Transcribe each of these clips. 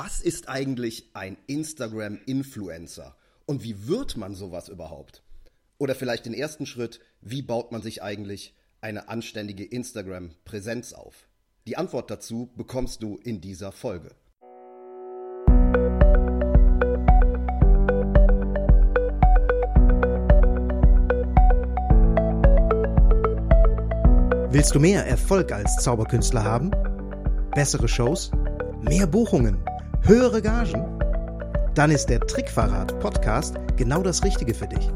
Was ist eigentlich ein Instagram-Influencer? Und wie wird man sowas überhaupt? Oder vielleicht den ersten Schritt, wie baut man sich eigentlich eine anständige Instagram-Präsenz auf? Die Antwort dazu bekommst du in dieser Folge. Willst du mehr Erfolg als Zauberkünstler haben? Bessere Shows? Mehr Buchungen? Höhere Gagen? Dann ist der Trickverrat Podcast genau das Richtige für dich.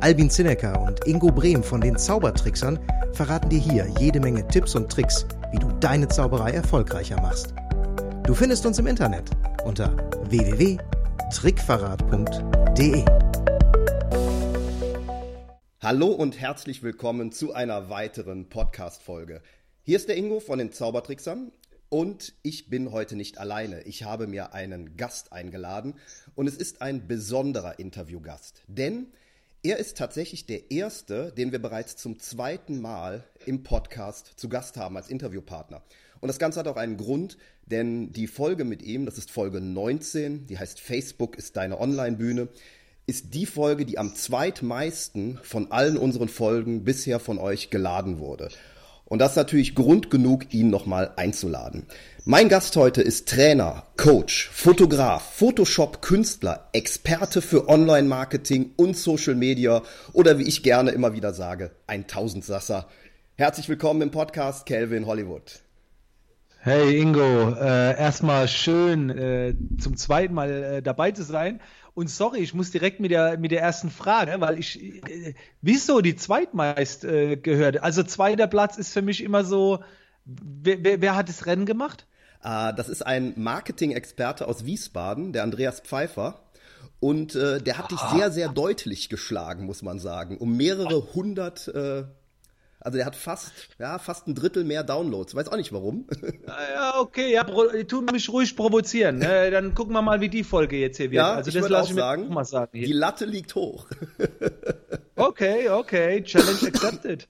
Albin Zinecker und Ingo Brehm von den Zaubertricksern verraten dir hier jede Menge Tipps und Tricks, wie du deine Zauberei erfolgreicher machst. Du findest uns im Internet unter www.trickverrat.de. Hallo und herzlich willkommen zu einer weiteren Podcast-Folge. Hier ist der Ingo von den Zaubertricksern und ich bin heute nicht alleine. Ich habe mir einen Gast eingeladen und es ist ein besonderer Interviewgast, denn er ist tatsächlich der erste, den wir bereits zum zweiten Mal im Podcast zu Gast haben als Interviewpartner. Und das Ganze hat auch einen Grund, denn die Folge mit ihm, das ist Folge 19, die heißt Facebook ist deine Online-Bühne, ist die Folge, die am zweitmeisten von allen unseren Folgen bisher von euch geladen wurde. Und das ist natürlich Grund genug, ihn nochmal einzuladen. Mein Gast heute ist Trainer, Coach, Fotograf, Photoshop-Künstler, Experte für Online-Marketing und Social Media oder wie ich gerne immer wieder sage, ein Tausendsasser. Herzlich willkommen im Podcast Calvin Hollywood. Hey Ingo, äh, erstmal schön äh, zum zweiten Mal äh, dabei zu sein. Und sorry, ich muss direkt mit der, mit der ersten Frage, weil ich, äh, wieso die zweitmeist äh, gehört? Also zweiter Platz ist für mich immer so, wer, wer, wer hat das Rennen gemacht? Äh, das ist ein Marketing-Experte aus Wiesbaden, der Andreas Pfeiffer. Und äh, der hat dich sehr, sehr deutlich geschlagen, muss man sagen. Um mehrere hundert äh, also der hat fast, ja, fast ein Drittel mehr Downloads. Weiß auch nicht warum. Ja, okay, ja, tu mich ruhig provozieren. Ne? Dann gucken wir mal, wie die Folge jetzt hier wird. Ja, also ich das lasse ich sagen, mal sagen. Hier. Die Latte liegt hoch. okay, okay, Challenge accepted.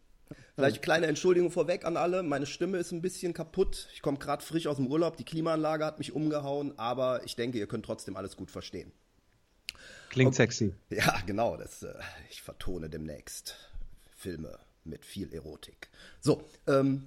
Vielleicht kleine Entschuldigung vorweg an alle. Meine Stimme ist ein bisschen kaputt. Ich komme gerade frisch aus dem Urlaub. Die Klimaanlage hat mich umgehauen, aber ich denke, ihr könnt trotzdem alles gut verstehen. Klingt okay. sexy. Ja, genau. Das, äh, ich vertone demnächst Filme mit viel Erotik. So, ähm,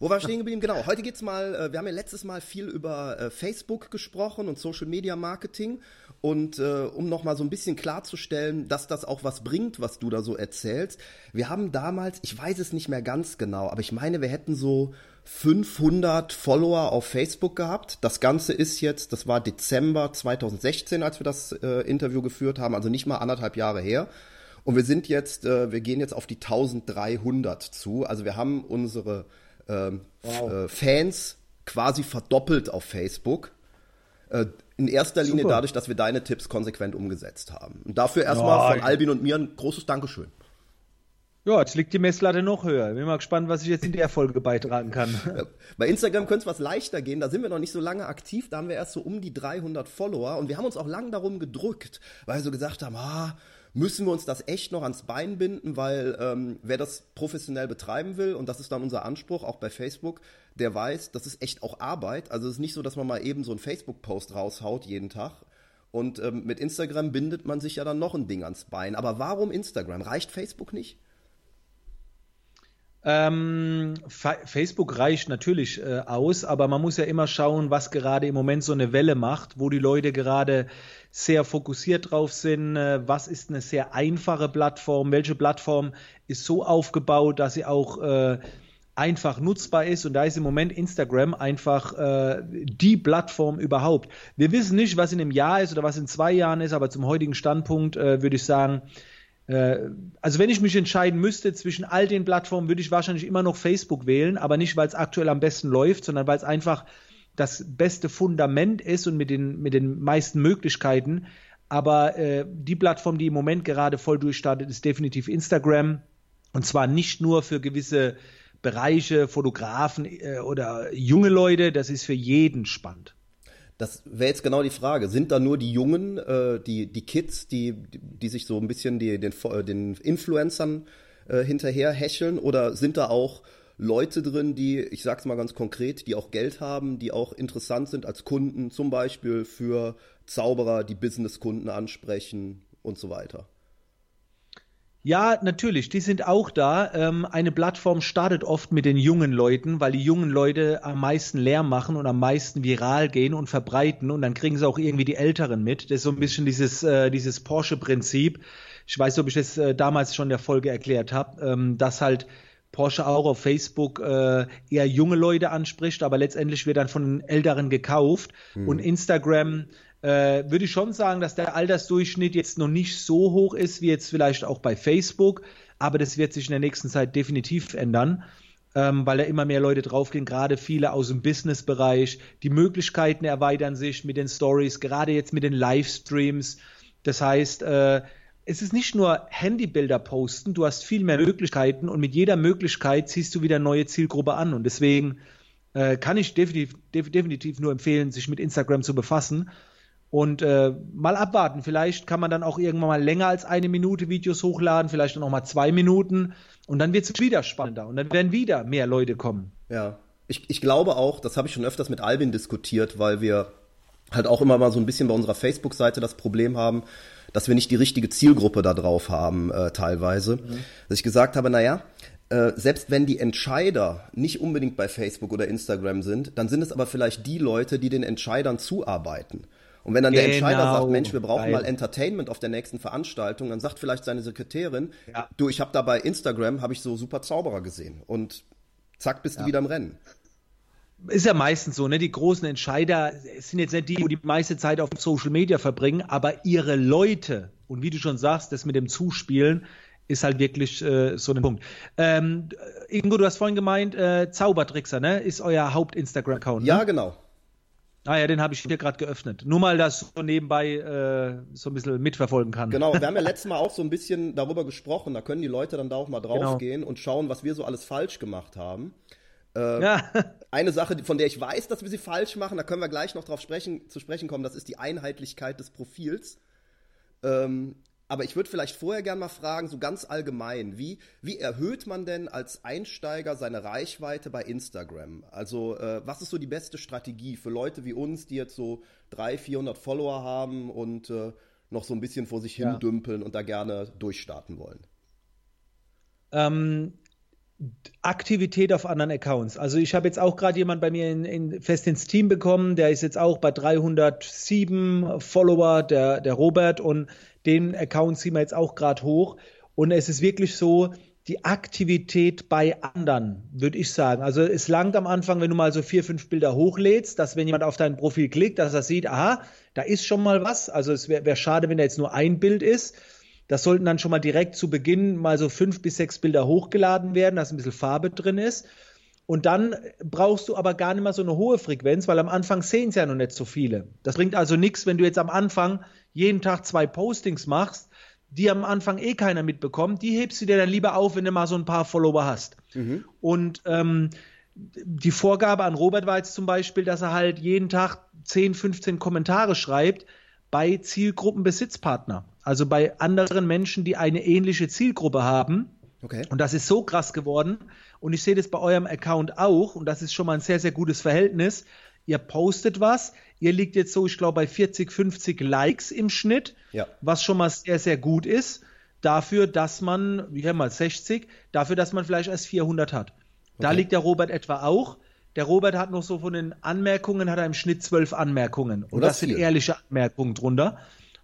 wo war stehen geblieben? Genau, heute geht's mal, äh, wir haben ja letztes Mal viel über äh, Facebook gesprochen und Social Media Marketing. Und äh, um nochmal so ein bisschen klarzustellen, dass das auch was bringt, was du da so erzählst. Wir haben damals, ich weiß es nicht mehr ganz genau, aber ich meine, wir hätten so 500 Follower auf Facebook gehabt. Das Ganze ist jetzt, das war Dezember 2016, als wir das äh, Interview geführt haben, also nicht mal anderthalb Jahre her. Und wir sind jetzt, äh, wir gehen jetzt auf die 1300 zu. Also wir haben unsere ähm, wow. äh, Fans quasi verdoppelt auf Facebook. Äh, in erster Linie Super. dadurch, dass wir deine Tipps konsequent umgesetzt haben. Und dafür erstmal von Albin und mir ein großes Dankeschön. Ja, jetzt liegt die Messlatte noch höher. Bin mal gespannt, was ich jetzt in der Folge beitragen kann. Bei Instagram könnte es was leichter gehen. Da sind wir noch nicht so lange aktiv. Da haben wir erst so um die 300 Follower. Und wir haben uns auch lang darum gedrückt, weil wir so gesagt haben, ah, müssen wir uns das echt noch ans Bein binden, weil ähm, wer das professionell betreiben will, und das ist dann unser Anspruch, auch bei Facebook, der weiß, das ist echt auch Arbeit. Also es ist nicht so, dass man mal eben so einen Facebook-Post raushaut jeden Tag. Und ähm, mit Instagram bindet man sich ja dann noch ein Ding ans Bein. Aber warum Instagram? Reicht Facebook nicht? Ähm, Facebook reicht natürlich äh, aus, aber man muss ja immer schauen, was gerade im Moment so eine Welle macht, wo die Leute gerade sehr fokussiert drauf sind. Äh, was ist eine sehr einfache Plattform? Welche Plattform ist so aufgebaut, dass sie auch äh, einfach nutzbar ist? Und da ist im Moment Instagram einfach äh, die Plattform überhaupt. Wir wissen nicht, was in einem Jahr ist oder was in zwei Jahren ist, aber zum heutigen Standpunkt äh, würde ich sagen, äh, also wenn ich mich entscheiden müsste zwischen all den Plattformen, würde ich wahrscheinlich immer noch Facebook wählen, aber nicht, weil es aktuell am besten läuft, sondern weil es einfach das beste Fundament ist und mit den, mit den meisten Möglichkeiten. Aber äh, die Plattform, die im Moment gerade voll durchstartet, ist definitiv Instagram. Und zwar nicht nur für gewisse Bereiche, Fotografen äh, oder junge Leute, das ist für jeden spannend. Das wäre jetzt genau die Frage. Sind da nur die Jungen, äh, die, die Kids, die, die sich so ein bisschen die, den, den Influencern äh, hinterher hecheln oder sind da auch Leute drin, die, ich sag's mal ganz konkret, die auch Geld haben, die auch interessant sind als Kunden, zum Beispiel für Zauberer, die Businesskunden ansprechen und so weiter. Ja, natürlich, die sind auch da. Ähm, eine Plattform startet oft mit den jungen Leuten, weil die jungen Leute am meisten Lärm machen und am meisten viral gehen und verbreiten und dann kriegen sie auch irgendwie die Älteren mit. Das ist so ein bisschen dieses, äh, dieses Porsche-Prinzip. Ich weiß ob ich das äh, damals schon in der Folge erklärt habe, ähm, dass halt Porsche auch auf Facebook äh, eher junge Leute anspricht, aber letztendlich wird dann von den Älteren gekauft mhm. und Instagram äh, würde ich schon sagen, dass der Altersdurchschnitt jetzt noch nicht so hoch ist wie jetzt vielleicht auch bei Facebook, aber das wird sich in der nächsten Zeit definitiv ändern. Ähm, weil da immer mehr Leute draufgehen, gerade viele aus dem Businessbereich. Die Möglichkeiten erweitern sich mit den Stories, gerade jetzt mit den Livestreams. Das heißt, äh, es ist nicht nur Handybilder posten, du hast viel mehr Möglichkeiten und mit jeder Möglichkeit ziehst du wieder neue Zielgruppe an. Und deswegen äh, kann ich definitiv, definitiv nur empfehlen, sich mit Instagram zu befassen und äh, mal abwarten. Vielleicht kann man dann auch irgendwann mal länger als eine Minute Videos hochladen, vielleicht dann auch mal zwei Minuten und dann wird es wieder spannender und dann werden wieder mehr Leute kommen. Ja, ich, ich glaube auch, das habe ich schon öfters mit Albin diskutiert, weil wir halt auch immer mal so ein bisschen bei unserer Facebook-Seite das Problem haben, dass wir nicht die richtige Zielgruppe da drauf haben äh, teilweise. Mhm. Dass ich gesagt habe, naja, äh, selbst wenn die Entscheider nicht unbedingt bei Facebook oder Instagram sind, dann sind es aber vielleicht die Leute, die den Entscheidern zuarbeiten. Und wenn dann genau. der Entscheider sagt, genau. Mensch, wir brauchen Geil. mal Entertainment auf der nächsten Veranstaltung, dann sagt vielleicht seine Sekretärin, ja. du, ich habe da bei Instagram, habe ich so super Zauberer gesehen. Und zack, bist ja. du wieder im Rennen. Ist ja meistens so, ne? Die großen Entscheider sind jetzt nicht die, die die meiste Zeit auf Social Media verbringen, aber ihre Leute, und wie du schon sagst, das mit dem Zuspielen, ist halt wirklich äh, so ein Punkt. Ähm, Ingo, du hast vorhin gemeint, äh, Zaubertrickser, ne? Ist euer Haupt-Instagram-Account. Ja, ne? genau. Ah ja, den habe ich hier gerade geöffnet. Nur mal, dass so nebenbei äh, so ein bisschen mitverfolgen kann. Genau, wir haben ja letztes Mal auch so ein bisschen darüber gesprochen. Da können die Leute dann da auch mal draufgehen genau. und schauen, was wir so alles falsch gemacht haben. Äh, ja. Eine Sache, von der ich weiß, dass wir sie falsch machen, da können wir gleich noch drauf sprechen, zu sprechen kommen, das ist die Einheitlichkeit des Profils. Ähm, aber ich würde vielleicht vorher gerne mal fragen, so ganz allgemein, wie, wie erhöht man denn als Einsteiger seine Reichweite bei Instagram? Also äh, was ist so die beste Strategie für Leute wie uns, die jetzt so 300, 400 Follower haben und äh, noch so ein bisschen vor sich hin ja. dümpeln und da gerne durchstarten wollen? Ähm, Aktivität auf anderen Accounts. Also ich habe jetzt auch gerade jemand bei mir in, in, fest ins Team bekommen, der ist jetzt auch bei 307 Follower, der, der Robert und den Account ziehen wir jetzt auch gerade hoch. Und es ist wirklich so, die Aktivität bei anderen, würde ich sagen. Also es langt am Anfang, wenn du mal so vier, fünf Bilder hochlädst, dass wenn jemand auf dein Profil klickt, dass er sieht, aha, da ist schon mal was. Also es wäre wär schade, wenn da jetzt nur ein Bild ist. Das sollten dann schon mal direkt zu Beginn mal so fünf bis sechs Bilder hochgeladen werden, dass ein bisschen Farbe drin ist. Und dann brauchst du aber gar nicht mehr so eine hohe Frequenz, weil am Anfang sehen es ja noch nicht so viele. Das bringt also nichts, wenn du jetzt am Anfang jeden Tag zwei Postings machst, die am Anfang eh keiner mitbekommt. Die hebst du dir dann lieber auf, wenn du mal so ein paar Follower hast. Mhm. Und ähm, die Vorgabe an Robert war jetzt zum Beispiel, dass er halt jeden Tag 10, 15 Kommentare schreibt bei Zielgruppenbesitzpartner. Also bei anderen Menschen, die eine ähnliche Zielgruppe haben. Okay. Und das ist so krass geworden, und ich sehe das bei eurem Account auch. Und das ist schon mal ein sehr, sehr gutes Verhältnis. Ihr postet was. Ihr liegt jetzt so, ich glaube, bei 40, 50 Likes im Schnitt. Ja. Was schon mal sehr, sehr gut ist. Dafür, dass man, wie haben wir 60, dafür, dass man vielleicht erst 400 hat. Okay. Da liegt der Robert etwa auch. Der Robert hat noch so von den Anmerkungen, hat er im Schnitt zwölf Anmerkungen. Und das, das sind ehrliche Anmerkungen drunter.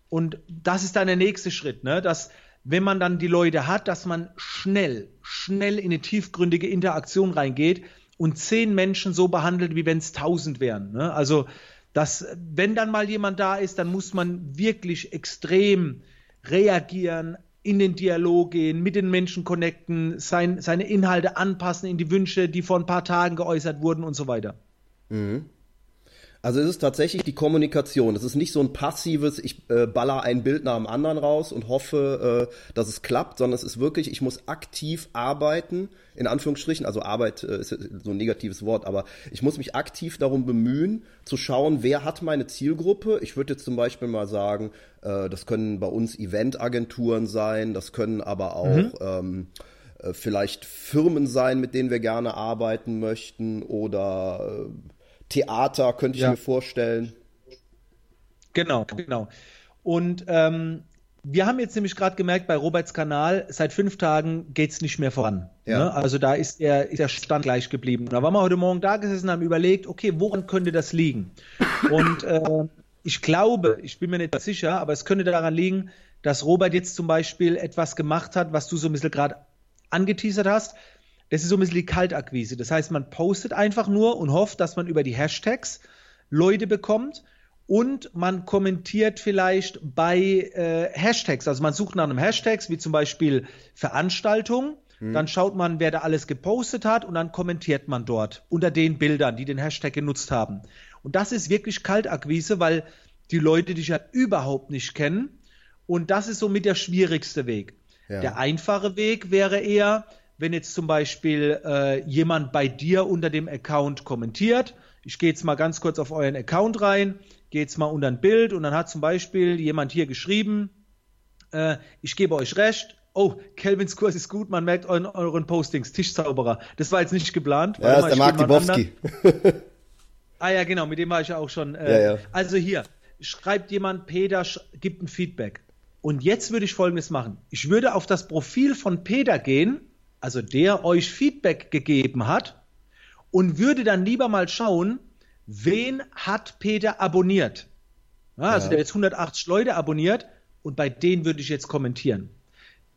Und das ist dann der nächste Schritt, ne? dass wenn man dann die Leute hat, dass man schnell, schnell in eine tiefgründige Interaktion reingeht und zehn Menschen so behandelt, wie wenn es tausend wären. Ne? Also, dass, wenn dann mal jemand da ist, dann muss man wirklich extrem reagieren, in den Dialog gehen, mit den Menschen connecten, sein, seine Inhalte anpassen in die Wünsche, die vor ein paar Tagen geäußert wurden und so weiter. Mhm. Also es ist tatsächlich die Kommunikation. Es ist nicht so ein passives, ich äh, baller ein Bild nach dem anderen raus und hoffe, äh, dass es klappt, sondern es ist wirklich, ich muss aktiv arbeiten, in Anführungsstrichen, also Arbeit äh, ist so ein negatives Wort, aber ich muss mich aktiv darum bemühen, zu schauen, wer hat meine Zielgruppe. Ich würde jetzt zum Beispiel mal sagen, äh, das können bei uns Eventagenturen sein, das können aber auch mhm. ähm, äh, vielleicht Firmen sein, mit denen wir gerne arbeiten möchten oder äh, Theater könnte ich ja. mir vorstellen. Genau, genau. Und ähm, wir haben jetzt nämlich gerade gemerkt, bei Roberts Kanal, seit fünf Tagen geht es nicht mehr voran. Ja. Ne? Also da ist der, ist der Stand gleich geblieben. Da waren wir heute Morgen da gesessen und haben überlegt, okay, woran könnte das liegen? Und äh, ich glaube, ich bin mir nicht sicher, aber es könnte daran liegen, dass Robert jetzt zum Beispiel etwas gemacht hat, was du so ein bisschen gerade angeteasert hast. Das ist so ein bisschen die Kaltakquise. Das heißt, man postet einfach nur und hofft, dass man über die Hashtags Leute bekommt und man kommentiert vielleicht bei äh, Hashtags. Also man sucht nach einem Hashtags, wie zum Beispiel Veranstaltung. Mhm. Dann schaut man, wer da alles gepostet hat und dann kommentiert man dort unter den Bildern, die den Hashtag genutzt haben. Und das ist wirklich Kaltakquise, weil die Leute dich ja überhaupt nicht kennen. Und das ist somit der schwierigste Weg. Ja. Der einfache Weg wäre eher, wenn jetzt zum Beispiel äh, jemand bei dir unter dem Account kommentiert. Ich gehe jetzt mal ganz kurz auf euren Account rein geht's mal unter ein Bild und dann hat zum Beispiel jemand hier geschrieben, äh, ich gebe euch recht, oh, Kelvins Kurs ist gut, man merkt euren, euren Postings, Tischzauberer. Das war jetzt nicht geplant. Ja, das ist der Mark Dibowski. ah ja, genau, mit dem war ich ja auch schon. Äh, ja, ja. Also hier, schreibt jemand, Peter gibt ein Feedback. Und jetzt würde ich folgendes machen. Ich würde auf das Profil von Peter gehen, also der euch Feedback gegeben hat, und würde dann lieber mal schauen, wen hat Peter abonniert? Ja, also ja. der hat jetzt 180 Leute abonniert und bei denen würde ich jetzt kommentieren.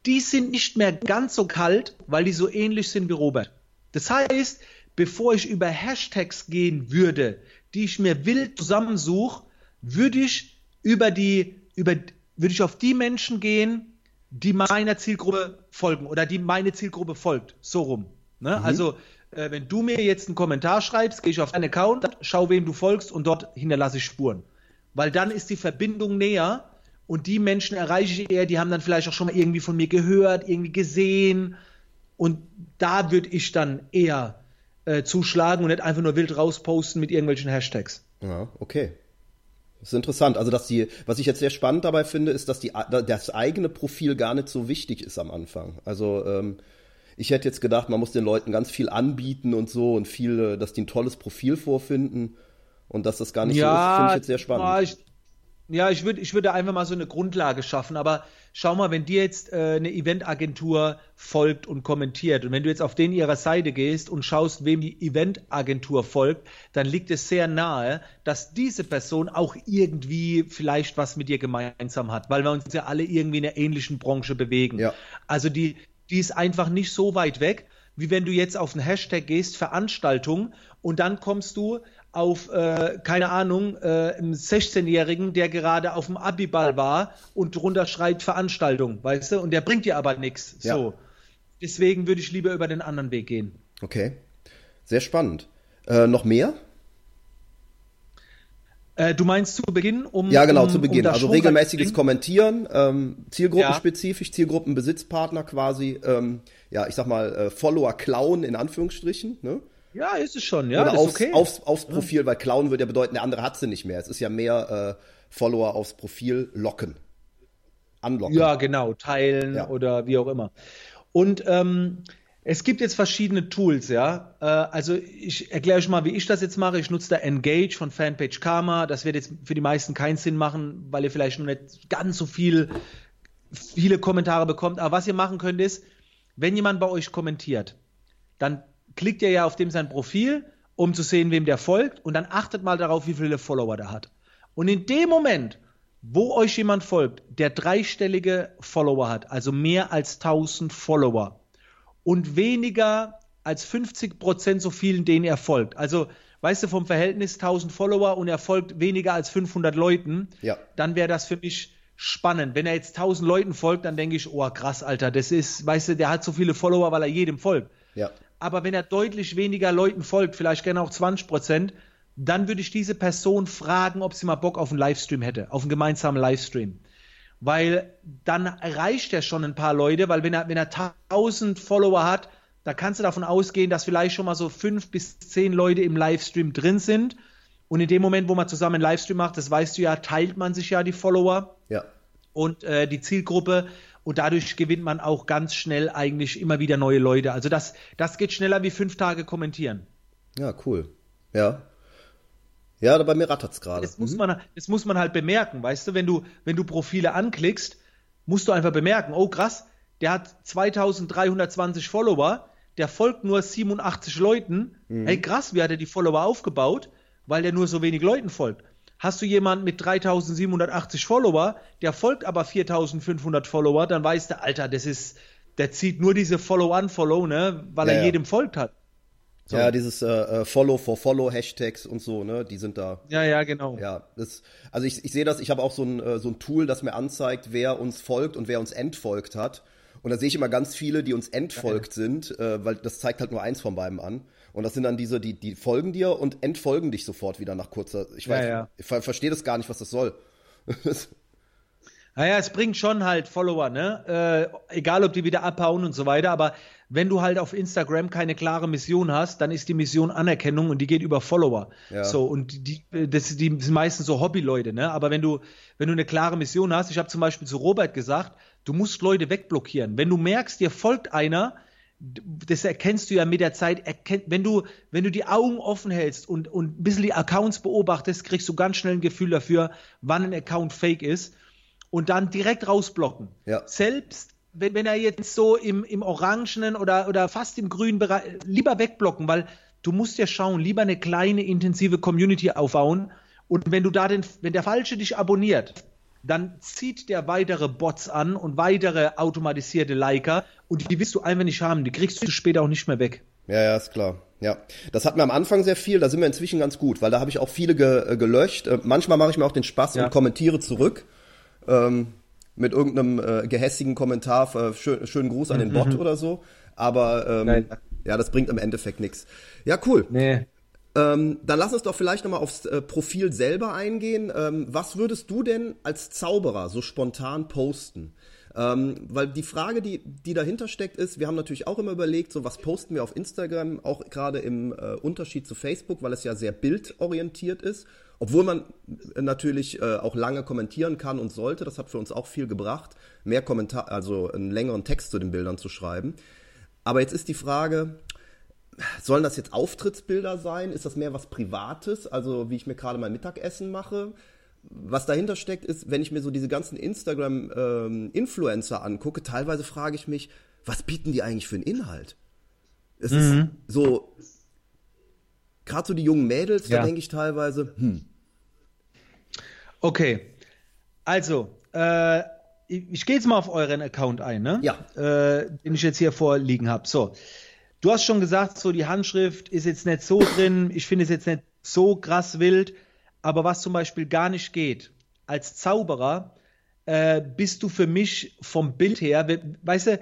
Die sind nicht mehr ganz so kalt, weil die so ähnlich sind wie Robert. Das heißt, bevor ich über Hashtags gehen würde, die ich mir wild zusammensuche, würde ich über die, über, würde ich auf die Menschen gehen, die meiner Zielgruppe folgen oder die meine Zielgruppe folgt. So rum. Ne? Mhm. Also äh, wenn du mir jetzt einen Kommentar schreibst, gehe ich auf deinen Account, schau, wem du folgst und dort hinterlasse ich Spuren. Weil dann ist die Verbindung näher und die Menschen erreiche ich eher, die haben dann vielleicht auch schon mal irgendwie von mir gehört, irgendwie gesehen. Und da würde ich dann eher äh, zuschlagen und nicht einfach nur wild rausposten mit irgendwelchen Hashtags. Ja, okay. Das ist interessant. Also, dass die, was ich jetzt sehr spannend dabei finde, ist, dass die, das eigene Profil gar nicht so wichtig ist am Anfang. Also, ähm, ich hätte jetzt gedacht, man muss den Leuten ganz viel anbieten und so und viel, dass die ein tolles Profil vorfinden und dass das gar nicht ja, so ist, finde ich jetzt sehr spannend. Ja, ich, würde ich würde einfach mal so eine Grundlage schaffen, aber schau mal, wenn dir jetzt äh, eine Eventagentur folgt und kommentiert und wenn du jetzt auf den ihrer Seite gehst und schaust, wem die Eventagentur folgt, dann liegt es sehr nahe, dass diese Person auch irgendwie vielleicht was mit dir gemeinsam hat, weil wir uns ja alle irgendwie in einer ähnlichen Branche bewegen. Ja. Also die die ist einfach nicht so weit weg, wie wenn du jetzt auf einen Hashtag gehst, Veranstaltung, und dann kommst du auf, äh, keine Ahnung, äh, einen 16-Jährigen, der gerade auf dem Abiball war und drunter schreit Veranstaltung, weißt du, und der bringt dir aber nichts. Ja. So. Deswegen würde ich lieber über den anderen Weg gehen. Okay. Sehr spannend. Äh, noch mehr? Äh, du meinst zu Beginn? Um, ja, genau, um, zu Beginn. Um also regelmäßiges Kommentieren, ähm, zielgruppenspezifisch, ja. Zielgruppenbesitzpartner quasi, ähm, ja, ich sag mal, äh, Follower klauen in Anführungsstrichen, ne? Ja, ist es schon, ja. Oder aufs, okay. aufs, aufs Profil, weil klauen würde ja bedeuten, der andere hat sie nicht mehr. Es ist ja mehr äh, Follower aufs Profil locken. Anlocken. Ja, genau, teilen ja. oder wie auch immer. Und ähm, es gibt jetzt verschiedene Tools, ja. Äh, also ich erkläre euch mal, wie ich das jetzt mache. Ich nutze da Engage von Fanpage Karma. Das wird jetzt für die meisten keinen Sinn machen, weil ihr vielleicht noch nicht ganz so viel, viele Kommentare bekommt. Aber was ihr machen könnt ist, wenn jemand bei euch kommentiert, dann klickt ihr ja auf dem sein Profil, um zu sehen, wem der folgt. Und dann achtet mal darauf, wie viele Follower der hat. Und in dem Moment, wo euch jemand folgt, der dreistellige Follower hat, also mehr als 1000 Follower, und weniger als 50 Prozent so vielen, denen er folgt. Also, weißt du, vom Verhältnis 1000 Follower und er folgt weniger als 500 Leuten, ja. dann wäre das für mich spannend. Wenn er jetzt 1000 Leuten folgt, dann denke ich, oh krass, Alter, das ist, weißt du, der hat so viele Follower, weil er jedem folgt. Ja. Aber wenn er deutlich weniger Leuten folgt, vielleicht gerne auch 20 Prozent, dann würde ich diese Person fragen, ob sie mal Bock auf einen Livestream hätte, auf einen gemeinsamen Livestream weil dann erreicht er schon ein paar Leute, weil wenn er, wenn er 1000 Follower hat, da kannst du davon ausgehen, dass vielleicht schon mal so fünf bis zehn Leute im Livestream drin sind. Und in dem Moment, wo man zusammen einen Livestream macht, das weißt du ja, teilt man sich ja die Follower ja. und äh, die Zielgruppe. Und dadurch gewinnt man auch ganz schnell eigentlich immer wieder neue Leute. Also das, das geht schneller wie fünf Tage kommentieren. Ja, cool. Ja. Ja, bei mir rattert es gerade. Das, muss mhm. man, das muss man halt bemerken, weißt du, wenn du, wenn du Profile anklickst, musst du einfach bemerken, oh krass, der hat 2320 Follower, der folgt nur 87 Leuten. Mhm. Hey krass, wie hat er die Follower aufgebaut? Weil der nur so wenig Leuten folgt. Hast du jemanden mit 3780 Follower, der folgt aber 4500 Follower, dann weißt du, Alter, das ist, der zieht nur diese Follow-Unfollow, ne, weil ja, er jedem folgt hat. So. Ja, dieses äh, äh, Follow for Follow Hashtags und so, ne, die sind da. Ja, ja, genau. Ja, das, also ich, ich sehe das, ich habe auch so ein, äh, so ein Tool, das mir anzeigt, wer uns folgt und wer uns entfolgt hat. Und da sehe ich immer ganz viele, die uns entfolgt ja, ja. sind, äh, weil das zeigt halt nur eins von beiden an. Und das sind dann diese, die, die folgen dir und entfolgen dich sofort wieder nach kurzer. Ich weiß, ja, ja. ich ver verstehe das gar nicht, was das soll. naja, es bringt schon halt Follower, ne? Äh, egal, ob die wieder abhauen und so weiter, aber wenn du halt auf Instagram keine klare Mission hast, dann ist die Mission Anerkennung und die geht über Follower. Ja. So, und die, das, die sind meistens so Hobbyleute, ne? Aber wenn du, wenn du eine klare Mission hast, ich habe zum Beispiel zu Robert gesagt, du musst Leute wegblockieren. Wenn du merkst, dir folgt einer, das erkennst du ja mit der Zeit, wenn du, wenn du die Augen offen hältst und, und ein bisschen die Accounts beobachtest, kriegst du ganz schnell ein Gefühl dafür, wann ein Account fake ist und dann direkt rausblocken. Ja. Selbst wenn, wenn er jetzt so im, im orangenen oder, oder fast im grünen Bereich, lieber wegblocken, weil du musst ja schauen, lieber eine kleine intensive Community aufbauen und wenn du da den, wenn der Falsche dich abonniert, dann zieht der weitere Bots an und weitere automatisierte Liker und die willst du einfach nicht haben. Die kriegst du später auch nicht mehr weg. Ja, ja, ist klar. Ja, das hatten wir am Anfang sehr viel, da sind wir inzwischen ganz gut, weil da habe ich auch viele ge äh, gelöscht. Äh, manchmal mache ich mir auch den Spaß ja. und kommentiere zurück ähm, mit irgendeinem äh, gehässigen Kommentar, äh, schön, schönen Gruß an den mhm. Bot oder so. Aber ähm, ja, das bringt im Endeffekt nichts. Ja, cool. Nee. Ähm, dann lass uns doch vielleicht nochmal aufs äh, Profil selber eingehen. Ähm, was würdest du denn als Zauberer so spontan posten? Ähm, weil die Frage, die, die dahinter steckt, ist, wir haben natürlich auch immer überlegt, so was posten wir auf Instagram, auch gerade im äh, Unterschied zu Facebook, weil es ja sehr bildorientiert ist. Obwohl man natürlich äh, auch lange kommentieren kann und sollte, das hat für uns auch viel gebracht, mehr Kommentar, also einen längeren Text zu den Bildern zu schreiben. Aber jetzt ist die Frage, Sollen das jetzt Auftrittsbilder sein? Ist das mehr was Privates? Also wie ich mir gerade mein Mittagessen mache? Was dahinter steckt, ist, wenn ich mir so diese ganzen Instagram-Influencer ähm, angucke, teilweise frage ich mich, was bieten die eigentlich für einen Inhalt? Es mhm. ist so, gerade so die jungen Mädels, ja. da denke ich teilweise, hm. Okay, also, äh, ich, ich gehe jetzt mal auf euren Account ein, ne? Ja. Äh, den ich jetzt hier vorliegen habe. So, Du hast schon gesagt, so die Handschrift ist jetzt nicht so drin. Ich finde es jetzt nicht so krass wild. Aber was zum Beispiel gar nicht geht, als Zauberer äh, bist du für mich vom Bild her, weißt du,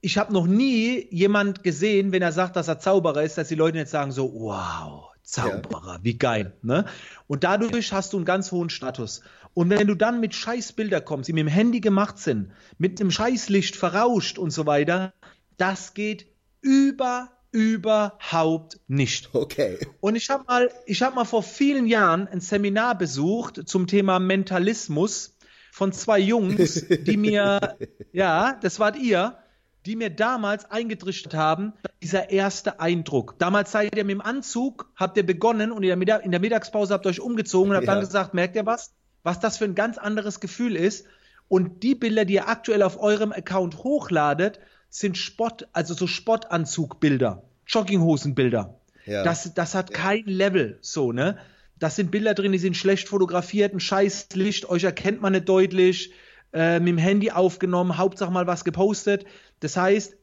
ich habe noch nie jemand gesehen, wenn er sagt, dass er Zauberer ist, dass die Leute nicht sagen so, wow, Zauberer, ja. wie geil. Ne? Und dadurch hast du einen ganz hohen Status. Und wenn du dann mit Scheißbilder kommst, die mit dem Handy gemacht sind, mit einem Scheißlicht verrauscht und so weiter, das geht über überhaupt nicht. Okay. Und ich habe mal, ich habe mal vor vielen Jahren ein Seminar besucht zum Thema Mentalismus von zwei Jungs, die mir, ja, das wart ihr, die mir damals eingetrichtert haben, dieser erste Eindruck. Damals seid ihr mit dem Anzug, habt ihr begonnen und in der, in der Mittagspause habt ihr euch umgezogen und habt ja. dann gesagt, merkt ihr was? Was das für ein ganz anderes Gefühl ist. Und die Bilder, die ihr aktuell auf eurem Account hochladet, sind Spott, also so Spottanzugbilder, Jogginghosenbilder. Ja. Das, das hat kein Level, so, ne? Das sind Bilder drin, die sind schlecht fotografiert, ein scheiß Licht, euch erkennt man nicht deutlich, äh, mit dem Handy aufgenommen, Hauptsache mal was gepostet. Das heißt,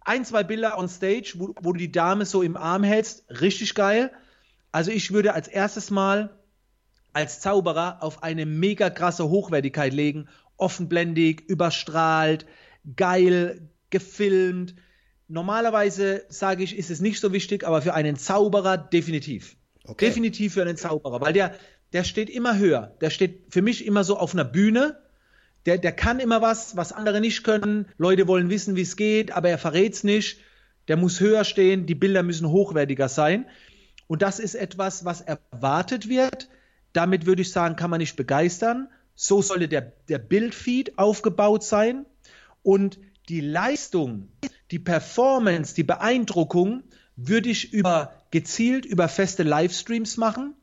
ein, zwei Bilder on stage, wo, wo du die Dame so im Arm hältst, richtig geil. Also ich würde als erstes mal als Zauberer auf eine mega krasse Hochwertigkeit legen, offenblendig, überstrahlt, geil, gefilmt. Normalerweise sage ich, ist es nicht so wichtig, aber für einen Zauberer definitiv. Okay. Definitiv für einen Zauberer, weil der, der steht immer höher. Der steht für mich immer so auf einer Bühne. Der, der kann immer was, was andere nicht können. Leute wollen wissen, wie es geht, aber er verrät es nicht. Der muss höher stehen, die Bilder müssen hochwertiger sein. Und das ist etwas, was erwartet wird. Damit würde ich sagen, kann man nicht begeistern. So sollte der, der Bildfeed aufgebaut sein. Und die Leistung, die Performance, die Beeindruckung würde ich über gezielt über feste Livestreams machen.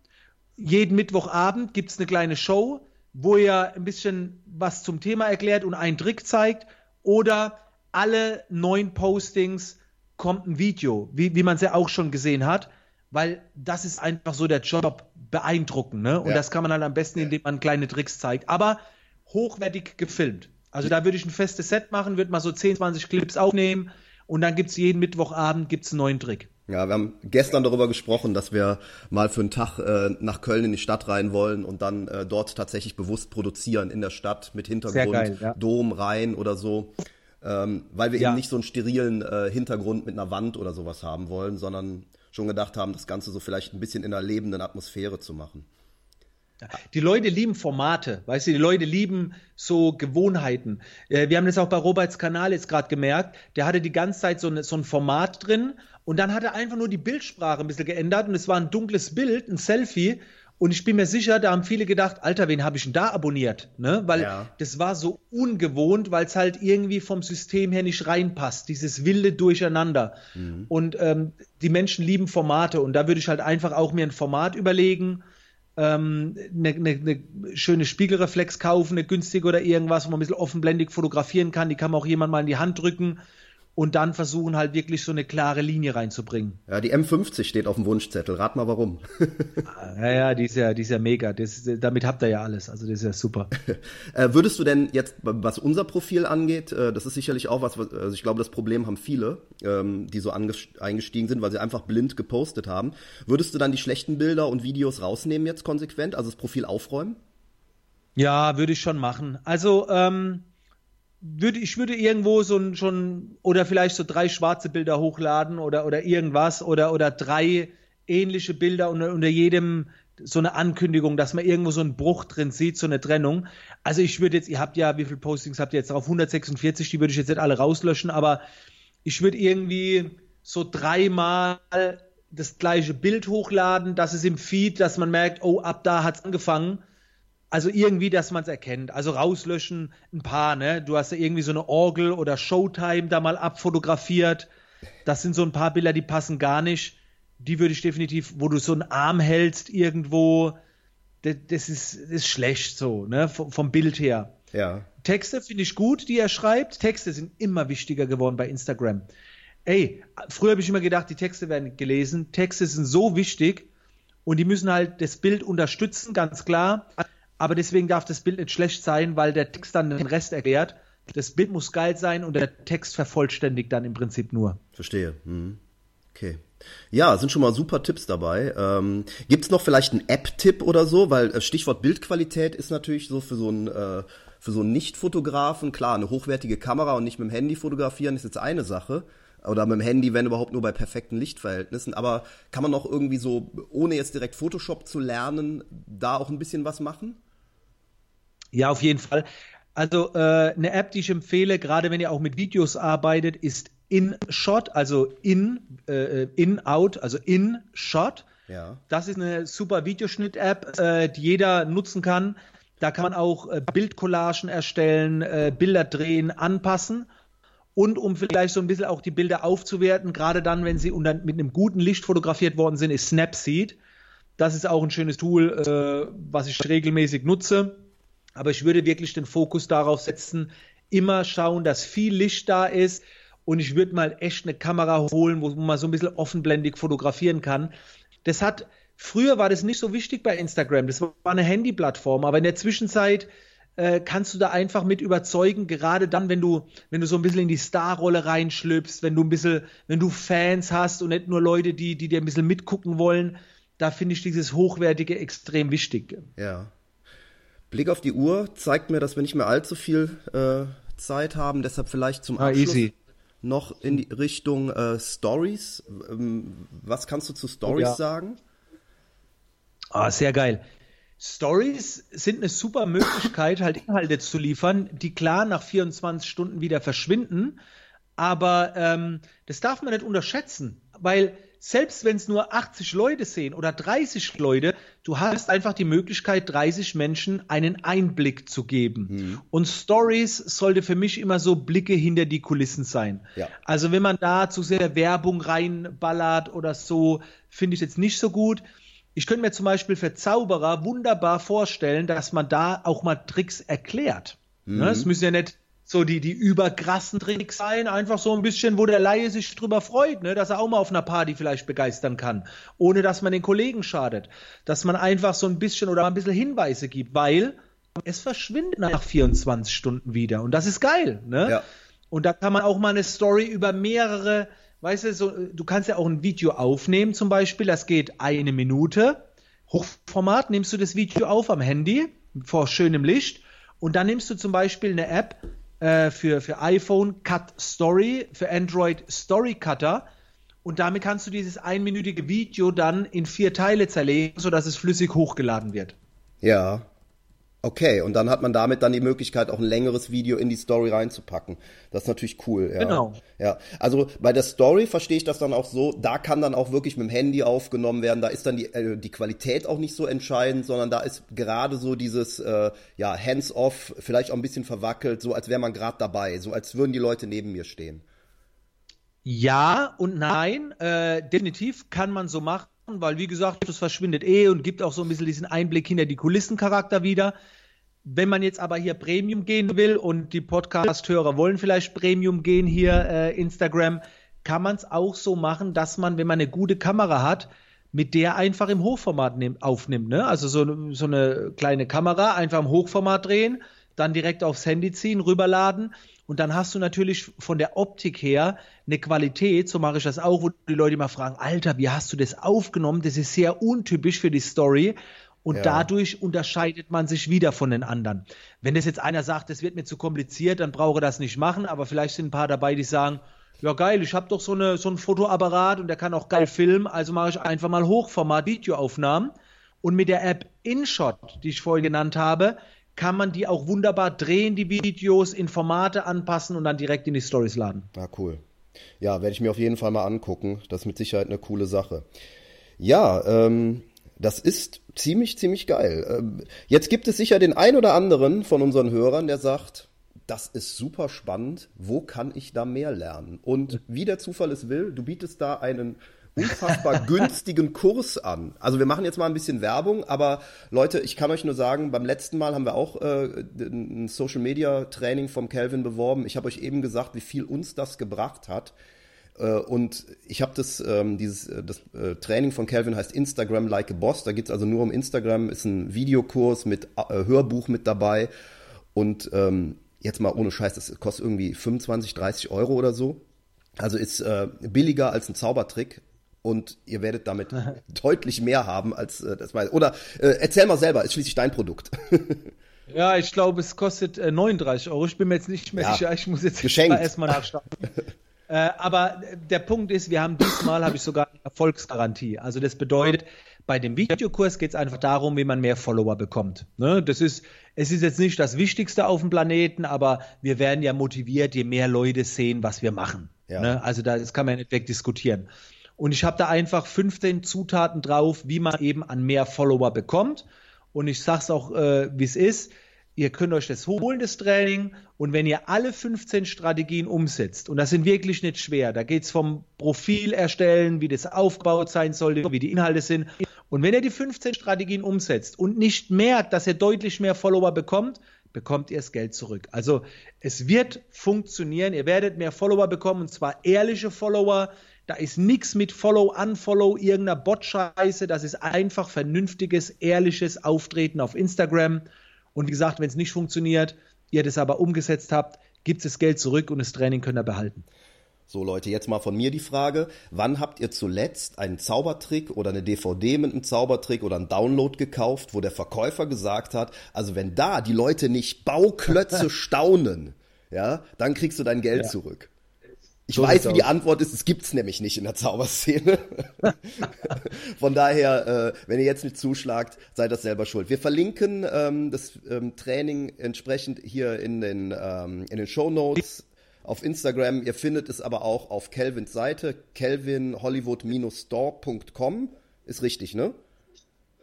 Jeden Mittwochabend gibt es eine kleine Show, wo ihr ein bisschen was zum Thema erklärt und einen Trick zeigt. Oder alle neun Postings kommt ein Video, wie, wie man es ja auch schon gesehen hat, weil das ist einfach so der Job beeindruckend. Ne? Und ja. das kann man halt am besten, indem man kleine Tricks zeigt. Aber hochwertig gefilmt. Also da würde ich ein festes Set machen, würde mal so 10, 20 Clips aufnehmen und dann gibt es jeden Mittwochabend gibt's einen neuen Trick. Ja, wir haben gestern darüber gesprochen, dass wir mal für einen Tag äh, nach Köln in die Stadt rein wollen und dann äh, dort tatsächlich bewusst produzieren in der Stadt mit Hintergrund, geil, ja. Dom, Rhein oder so. Ähm, weil wir ja. eben nicht so einen sterilen äh, Hintergrund mit einer Wand oder sowas haben wollen, sondern schon gedacht haben, das Ganze so vielleicht ein bisschen in einer lebenden Atmosphäre zu machen. Die Leute lieben Formate, weißt du, die Leute lieben so Gewohnheiten. Äh, wir haben das auch bei Roberts Kanal jetzt gerade gemerkt. Der hatte die ganze Zeit so, eine, so ein Format drin und dann hat er einfach nur die Bildsprache ein bisschen geändert und es war ein dunkles Bild, ein Selfie. Und ich bin mir sicher, da haben viele gedacht, Alter, wen habe ich denn da abonniert? Ne? Weil ja. das war so ungewohnt, weil es halt irgendwie vom System her nicht reinpasst, dieses wilde Durcheinander. Mhm. Und ähm, die Menschen lieben Formate und da würde ich halt einfach auch mir ein Format überlegen, ähm, eine, eine, eine schöne Spiegelreflex kaufen, eine günstige oder irgendwas, wo man ein bisschen offenblendig fotografieren kann. Die kann man auch jemand mal in die Hand drücken und dann versuchen halt wirklich so eine klare Linie reinzubringen. Ja, die M50 steht auf dem Wunschzettel. Rat mal warum. ja, ja, die ist ja, die ist ja mega. Das, damit habt ihr ja alles. Also das ist ja super. äh, würdest du denn jetzt, was unser Profil angeht, äh, das ist sicherlich auch was, also ich glaube, das Problem haben viele, ähm, die so eingestiegen sind, weil sie einfach blind gepostet haben. Würdest du dann die schlechten Bilder und Videos rausnehmen jetzt konsequent, also das Profil aufräumen? Ja, würde ich schon machen. Also, ähm, würde, ich würde irgendwo so ein, schon, oder vielleicht so drei schwarze Bilder hochladen oder, oder irgendwas oder, oder drei ähnliche Bilder unter, unter jedem so eine Ankündigung, dass man irgendwo so einen Bruch drin sieht, so eine Trennung. Also ich würde jetzt, ihr habt ja, wie viele Postings habt ihr jetzt drauf? 146, die würde ich jetzt nicht alle rauslöschen, aber ich würde irgendwie so dreimal das gleiche Bild hochladen, dass es im Feed, dass man merkt, oh, ab da hat es angefangen also irgendwie, dass man es erkennt. Also rauslöschen ein paar, ne? Du hast ja irgendwie so eine Orgel oder Showtime da mal abfotografiert. Das sind so ein paar Bilder, die passen gar nicht. Die würde ich definitiv, wo du so einen Arm hältst irgendwo, das, das ist, das ist schlecht so, ne? V vom Bild her. Ja. Texte finde ich gut, die er schreibt. Texte sind immer wichtiger geworden bei Instagram. Ey, früher habe ich immer gedacht, die Texte werden gelesen. Texte sind so wichtig und die müssen halt das Bild unterstützen, ganz klar aber deswegen darf das Bild nicht schlecht sein, weil der Text dann den Rest erklärt. Das Bild muss geil sein und der Text vervollständigt dann im Prinzip nur. Verstehe. Mhm. Okay. Ja, sind schon mal super Tipps dabei. Ähm, Gibt es noch vielleicht einen App-Tipp oder so? Weil äh, Stichwort Bildqualität ist natürlich so für so einen äh, für so einen Nicht-Fotografen, klar, eine hochwertige Kamera und nicht mit dem Handy fotografieren ist jetzt eine Sache. Oder mit dem Handy, wenn überhaupt nur bei perfekten Lichtverhältnissen. Aber kann man noch irgendwie so, ohne jetzt direkt Photoshop zu lernen, da auch ein bisschen was machen? Ja, auf jeden Fall. Also äh, eine App, die ich empfehle, gerade wenn ihr auch mit Videos arbeitet, ist InShot, also in, äh, in, out, also InShot. Ja. Das ist eine super Videoschnitt-App, äh, die jeder nutzen kann. Da kann man auch äh, Bildcollagen erstellen, äh, Bilder drehen, anpassen. Und um vielleicht so ein bisschen auch die Bilder aufzuwerten, gerade dann, wenn sie unter, mit einem guten Licht fotografiert worden sind, ist Snapseed. Das ist auch ein schönes Tool, äh, was ich regelmäßig nutze. Aber ich würde wirklich den Fokus darauf setzen, immer schauen, dass viel Licht da ist. Und ich würde mal echt eine Kamera holen, wo man so ein bisschen offenblendig fotografieren kann. Das hat, früher war das nicht so wichtig bei Instagram. Das war eine Handyplattform. Aber in der Zwischenzeit äh, kannst du da einfach mit überzeugen, gerade dann, wenn du, wenn du so ein bisschen in die Starrolle reinschlüpfst, wenn du ein bisschen, wenn du Fans hast und nicht nur Leute, die, die dir ein bisschen mitgucken wollen, da finde ich dieses Hochwertige extrem wichtig. Ja. Blick auf die Uhr zeigt mir, dass wir nicht mehr allzu viel äh, Zeit haben, deshalb vielleicht zum ah, Abschluss easy. noch in die Richtung äh, Stories. Ähm, was kannst du zu Stories ja. sagen? Ah, sehr geil. Stories sind eine super Möglichkeit, halt Inhalte zu liefern, die klar nach 24 Stunden wieder verschwinden. Aber ähm, das darf man nicht unterschätzen, weil selbst wenn es nur 80 Leute sehen oder 30 Leute, du hast einfach die Möglichkeit, 30 Menschen einen Einblick zu geben. Mhm. Und Stories sollte für mich immer so Blicke hinter die Kulissen sein. Ja. Also wenn man da zu sehr Werbung reinballert oder so, finde ich jetzt nicht so gut. Ich könnte mir zum Beispiel für Zauberer wunderbar vorstellen, dass man da auch mal Tricks erklärt. Ne, mhm. Es müssen ja nicht so die, die überkrassen Tricks sein, einfach so ein bisschen, wo der Laie sich drüber freut, ne, dass er auch mal auf einer Party vielleicht begeistern kann, ohne dass man den Kollegen schadet. Dass man einfach so ein bisschen oder ein bisschen Hinweise gibt, weil es verschwindet nach 24 Stunden wieder und das ist geil, ne? Ja. Und da kann man auch mal eine Story über mehrere, weißt du, so, du kannst ja auch ein Video aufnehmen zum Beispiel, das geht eine Minute, Hochformat, nimmst du das Video auf am Handy vor schönem Licht und dann nimmst du zum Beispiel eine App, äh, für, für iPhone Cut Story, für Android Story Cutter. Und damit kannst du dieses einminütige Video dann in vier Teile zerlegen, sodass es flüssig hochgeladen wird. Ja, Okay, und dann hat man damit dann die Möglichkeit, auch ein längeres Video in die Story reinzupacken. Das ist natürlich cool. Ja. Genau. Ja, also bei der Story verstehe ich das dann auch so, da kann dann auch wirklich mit dem Handy aufgenommen werden. Da ist dann die, äh, die Qualität auch nicht so entscheidend, sondern da ist gerade so dieses äh, ja hands-off, vielleicht auch ein bisschen verwackelt, so als wäre man gerade dabei, so als würden die Leute neben mir stehen. Ja und nein, äh, definitiv kann man so machen weil wie gesagt, das verschwindet eh und gibt auch so ein bisschen diesen Einblick hinter die Kulissencharakter wieder. Wenn man jetzt aber hier Premium gehen will und die Podcast-Hörer wollen vielleicht Premium gehen hier äh, Instagram, kann man es auch so machen, dass man, wenn man eine gute Kamera hat, mit der einfach im Hochformat nehm, aufnimmt. Ne? Also so, so eine kleine Kamera einfach im Hochformat drehen, dann direkt aufs Handy ziehen, rüberladen und dann hast du natürlich von der Optik her eine Qualität, so mache ich das auch, wo die Leute immer fragen, Alter, wie hast du das aufgenommen? Das ist sehr untypisch für die Story. Und ja. dadurch unterscheidet man sich wieder von den anderen. Wenn das jetzt einer sagt, das wird mir zu kompliziert, dann brauche das nicht machen, aber vielleicht sind ein paar dabei, die sagen, ja geil, ich habe doch so, eine, so einen Fotoapparat und der kann auch geil filmen, also mache ich einfach mal Hochformat Videoaufnahmen. Und mit der App InShot, die ich vorhin genannt habe, kann man die auch wunderbar drehen, die Videos, in Formate anpassen und dann direkt in die Stories laden. Ja, cool. Ja, werde ich mir auf jeden Fall mal angucken. Das ist mit Sicherheit eine coole Sache. Ja, ähm, das ist ziemlich, ziemlich geil. Ähm, jetzt gibt es sicher den ein oder anderen von unseren Hörern, der sagt, das ist super spannend. Wo kann ich da mehr lernen? Und wie der Zufall es will, du bietest da einen unfassbar günstigen Kurs an. Also wir machen jetzt mal ein bisschen Werbung, aber Leute, ich kann euch nur sagen, beim letzten Mal haben wir auch äh, ein Social Media Training vom Calvin beworben. Ich habe euch eben gesagt, wie viel uns das gebracht hat. Äh, und ich habe das, ähm, dieses äh, das äh, Training von Calvin heißt Instagram Like a Boss. Da geht's also nur um Instagram, ist ein Videokurs mit äh, Hörbuch mit dabei. Und ähm, jetzt mal ohne Scheiß, das kostet irgendwie 25, 30 Euro oder so. Also ist äh, billiger als ein Zaubertrick und ihr werdet damit deutlich mehr haben als äh, das war. Oder äh, erzähl mal selber, ist schließlich dein Produkt. ja, ich glaube, es kostet äh, 39 Euro. Ich bin mir jetzt nicht mehr ja, sicher. Ich muss jetzt erstmal nachschauen. äh, aber der Punkt ist, wir haben diesmal habe ich sogar eine Erfolgsgarantie. Also das bedeutet, bei dem Videokurs geht es einfach darum, wie man mehr Follower bekommt. Ne? Das ist, es ist jetzt nicht das Wichtigste auf dem Planeten, aber wir werden ja motiviert, je mehr Leute sehen, was wir machen. Ja. Ne? Also da, das kann man ja nicht wegdiskutieren. Und ich habe da einfach 15 Zutaten drauf, wie man eben an mehr Follower bekommt. Und ich sage es auch, äh, wie es ist. Ihr könnt euch das holen, das Training. Und wenn ihr alle 15 Strategien umsetzt, und das sind wirklich nicht schwer, da geht es vom Profil erstellen, wie das aufgebaut sein sollte, wie die Inhalte sind. Und wenn ihr die 15 Strategien umsetzt und nicht merkt, dass ihr deutlich mehr Follower bekommt, bekommt ihr das Geld zurück. Also es wird funktionieren. Ihr werdet mehr Follower bekommen, und zwar ehrliche Follower, da ist nichts mit Follow, Unfollow, irgendeiner Bot-Scheiße. Das ist einfach vernünftiges, ehrliches Auftreten auf Instagram. Und wie gesagt, wenn es nicht funktioniert, ihr das aber umgesetzt habt, gibt es das Geld zurück und das Training könnt ihr behalten. So Leute, jetzt mal von mir die Frage, wann habt ihr zuletzt einen Zaubertrick oder eine DVD mit einem Zaubertrick oder einen Download gekauft, wo der Verkäufer gesagt hat, also wenn da die Leute nicht Bauklötze staunen, ja, dann kriegst du dein Geld ja. zurück. Ich so weiß, wie die Antwort ist. Es gibt's nämlich nicht in der Zauberszene. Von daher, äh, wenn ihr jetzt nicht zuschlagt, seid das selber schuld. Wir verlinken ähm, das ähm, Training entsprechend hier in den ähm, in den Show Notes. auf Instagram. Ihr findet es aber auch auf Kelvins Seite, kelvinhollywood-store.com. Ist richtig, ne?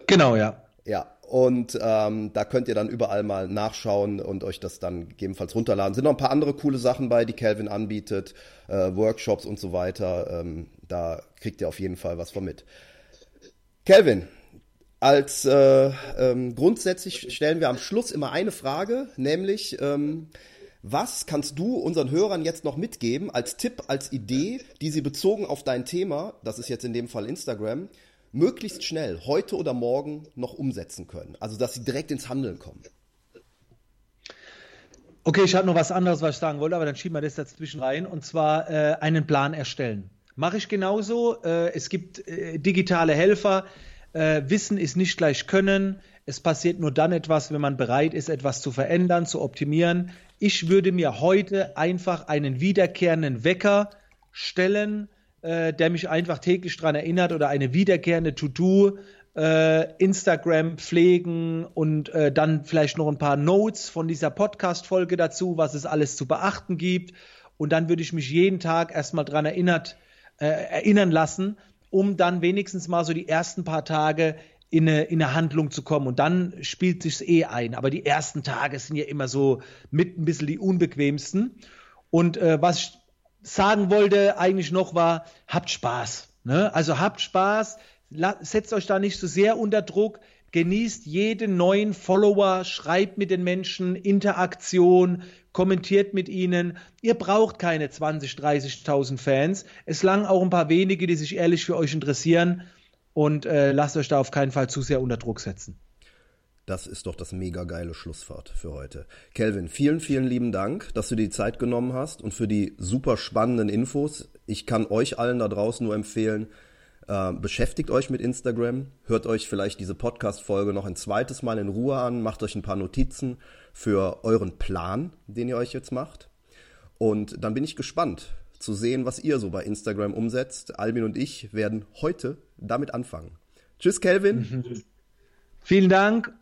Genau, ja. Ja, und ähm, da könnt ihr dann überall mal nachschauen und euch das dann gegebenenfalls runterladen. Sind noch ein paar andere coole Sachen bei, die Kelvin anbietet, äh, Workshops und so weiter. Ähm, da kriegt ihr auf jeden Fall was von mit. Kelvin, als äh, ähm, grundsätzlich stellen wir am Schluss immer eine Frage, nämlich ähm, was kannst du unseren Hörern jetzt noch mitgeben als Tipp, als Idee, die sie bezogen auf dein Thema, das ist jetzt in dem Fall Instagram, möglichst schnell, heute oder morgen, noch umsetzen können? Also, dass sie direkt ins Handeln kommen. Okay, ich habe noch was anderes, was ich sagen wollte, aber dann schieben wir das dazwischen rein. Und zwar äh, einen Plan erstellen. Mache ich genauso. Äh, es gibt äh, digitale Helfer. Äh, Wissen ist nicht gleich Können. Es passiert nur dann etwas, wenn man bereit ist, etwas zu verändern, zu optimieren. Ich würde mir heute einfach einen wiederkehrenden Wecker stellen, äh, der mich einfach täglich daran erinnert oder eine wiederkehrende To-Do, äh, Instagram pflegen und äh, dann vielleicht noch ein paar Notes von dieser Podcast-Folge dazu, was es alles zu beachten gibt. Und dann würde ich mich jeden Tag erstmal daran erinnert, äh, erinnern lassen, um dann wenigstens mal so die ersten paar Tage in eine, in eine Handlung zu kommen. Und dann spielt sich's eh ein. Aber die ersten Tage sind ja immer so mit ein bisschen die unbequemsten. Und äh, was ich sagen wollte eigentlich noch war, habt Spaß. Ne? Also habt Spaß, setzt euch da nicht so sehr unter Druck, genießt jeden neuen Follower, schreibt mit den Menschen, Interaktion, kommentiert mit ihnen. Ihr braucht keine 20, 30.000 Fans. Es langen auch ein paar wenige, die sich ehrlich für euch interessieren und äh, lasst euch da auf keinen Fall zu sehr unter Druck setzen. Das ist doch das mega geile Schlussfahrt für heute. Kelvin, vielen, vielen lieben Dank, dass du dir die Zeit genommen hast und für die super spannenden Infos. Ich kann euch allen da draußen nur empfehlen, äh, beschäftigt euch mit Instagram, hört euch vielleicht diese Podcast-Folge noch ein zweites Mal in Ruhe an, macht euch ein paar Notizen für euren Plan, den ihr euch jetzt macht. Und dann bin ich gespannt zu sehen, was ihr so bei Instagram umsetzt. Albin und ich werden heute damit anfangen. Tschüss, Kelvin. Vielen Dank